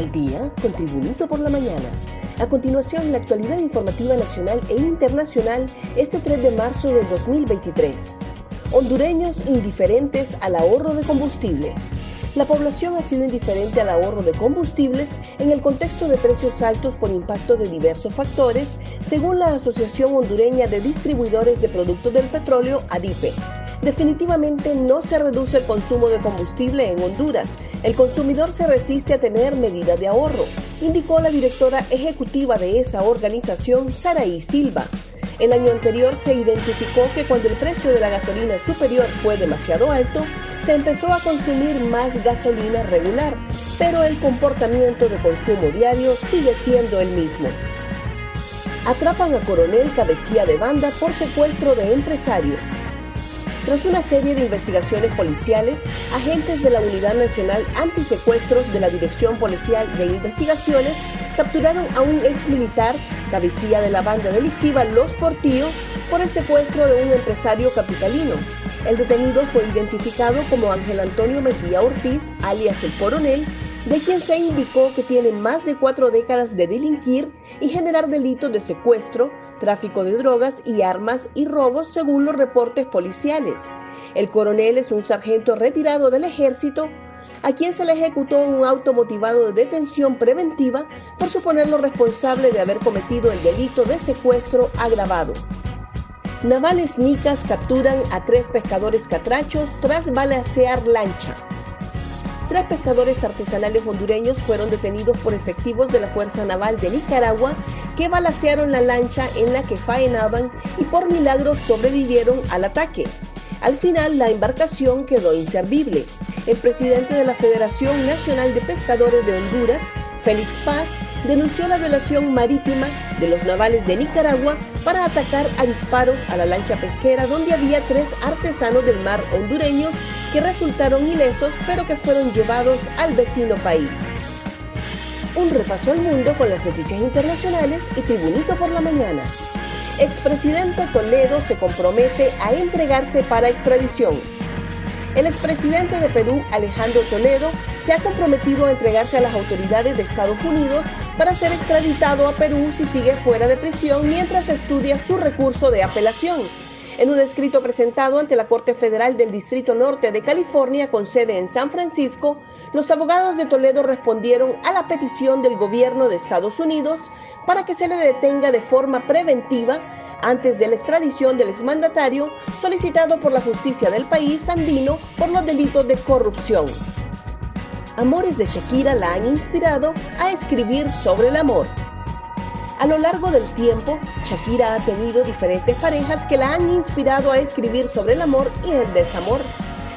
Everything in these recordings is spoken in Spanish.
Al día con Tribunito por la mañana. A continuación, la actualidad informativa nacional e internacional este 3 de marzo del 2023. Hondureños indiferentes al ahorro de combustible. La población ha sido indiferente al ahorro de combustibles en el contexto de precios altos por impacto de diversos factores, según la Asociación Hondureña de Distribuidores de Productos del Petróleo, ADIPE. Definitivamente no se reduce el consumo de combustible en Honduras. El consumidor se resiste a tener medidas de ahorro, indicó la directora ejecutiva de esa organización, Saraí Silva. El año anterior se identificó que cuando el precio de la gasolina superior fue demasiado alto, se empezó a consumir más gasolina regular, pero el comportamiento de consumo diario sigue siendo el mismo. Atrapan a coronel cabecilla de banda por secuestro de empresario. Tras una serie de investigaciones policiales, agentes de la Unidad Nacional Antisecuestros de la Dirección Policial de Investigaciones capturaron a un ex militar, cabecilla de la banda delictiva Los Portillos, por el secuestro de un empresario capitalino. El detenido fue identificado como Ángel Antonio Mejía Ortiz, alias el coronel, de quien se indicó que tiene más de cuatro décadas de delinquir y generar delitos de secuestro, tráfico de drogas y armas y robos según los reportes policiales. El coronel es un sargento retirado del ejército a quien se le ejecutó un auto motivado de detención preventiva por suponerlo responsable de haber cometido el delito de secuestro agravado. Navales nicas capturan a tres pescadores catrachos tras balacear lancha. Tres pescadores artesanales hondureños fueron detenidos por efectivos de la Fuerza Naval de Nicaragua que balacearon la lancha en la que faenaban y por milagro sobrevivieron al ataque. Al final, la embarcación quedó inservible. El presidente de la Federación Nacional de Pescadores de Honduras, Félix Paz, denunció la violación marítima de los navales de Nicaragua para atacar a disparos a la lancha pesquera donde había tres artesanos del mar hondureños que resultaron ilesos pero que fueron llevados al vecino país. Un repaso al mundo con las noticias internacionales y Tribunito por la mañana. Expresidente Toledo se compromete a entregarse para extradición. El expresidente de Perú, Alejandro Toledo, se ha comprometido a entregarse a las autoridades de Estados Unidos para ser extraditado a Perú si sigue fuera de prisión mientras estudia su recurso de apelación. En un escrito presentado ante la Corte Federal del Distrito Norte de California con sede en San Francisco, los abogados de Toledo respondieron a la petición del gobierno de Estados Unidos para que se le detenga de forma preventiva antes de la extradición del exmandatario solicitado por la justicia del país andino por los delitos de corrupción. Amores de Shakira la han inspirado a escribir sobre el amor. A lo largo del tiempo, Shakira ha tenido diferentes parejas que la han inspirado a escribir sobre el amor y el desamor.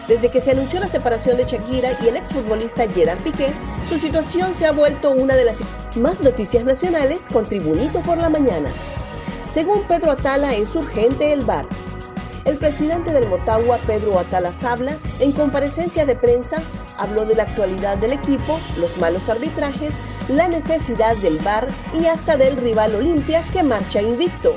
Desde que se anunció la separación de Shakira y el exfutbolista Gerard Piqué, su situación se ha vuelto una de las más noticias nacionales con Tribunito por la Mañana. Según Pedro Atala, es urgente el VAR. El presidente del Motagua, Pedro Atala Sabla, en comparecencia de prensa, habló de la actualidad del equipo, los malos arbitrajes, la necesidad del VAR y hasta del rival Olimpia que marcha invicto.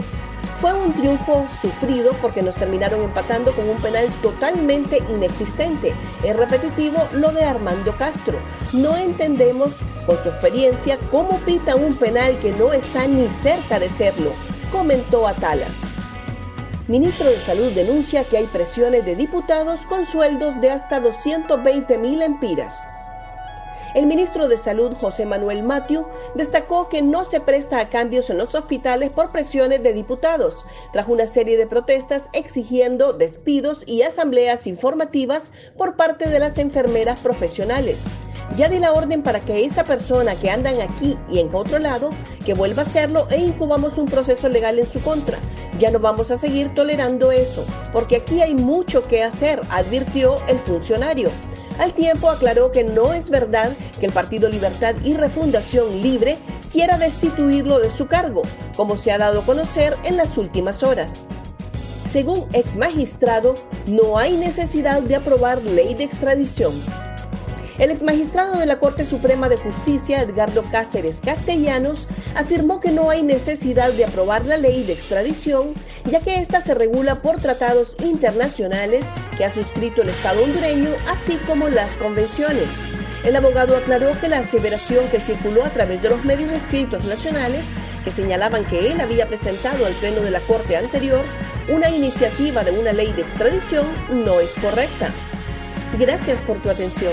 Fue un triunfo sufrido porque nos terminaron empatando con un penal totalmente inexistente. Es repetitivo lo de Armando Castro. No entendemos con su experiencia cómo pita un penal que no está ni cerca de serlo, comentó Atala. Ministro de Salud denuncia que hay presiones de diputados con sueldos de hasta 220 mil empiras. El ministro de Salud, José Manuel Matiu, destacó que no se presta a cambios en los hospitales por presiones de diputados, tras una serie de protestas exigiendo despidos y asambleas informativas por parte de las enfermeras profesionales. Ya di la orden para que esa persona que andan aquí y en otro lado, que vuelva a hacerlo e incubamos un proceso legal en su contra. Ya no vamos a seguir tolerando eso, porque aquí hay mucho que hacer, advirtió el funcionario. Al tiempo aclaró que no es verdad que el Partido Libertad y Refundación Libre quiera destituirlo de su cargo, como se ha dado a conocer en las últimas horas. Según ex magistrado, no hay necesidad de aprobar ley de extradición. El ex magistrado de la Corte Suprema de Justicia, Edgardo Cáceres Castellanos, afirmó que no hay necesidad de aprobar la ley de extradición, ya que ésta se regula por tratados internacionales que ha suscrito el Estado hondureño, así como las convenciones. El abogado aclaró que la aseveración que circuló a través de los medios escritos nacionales, que señalaban que él había presentado al Pleno de la Corte anterior una iniciativa de una ley de extradición, no es correcta. Gracias por tu atención.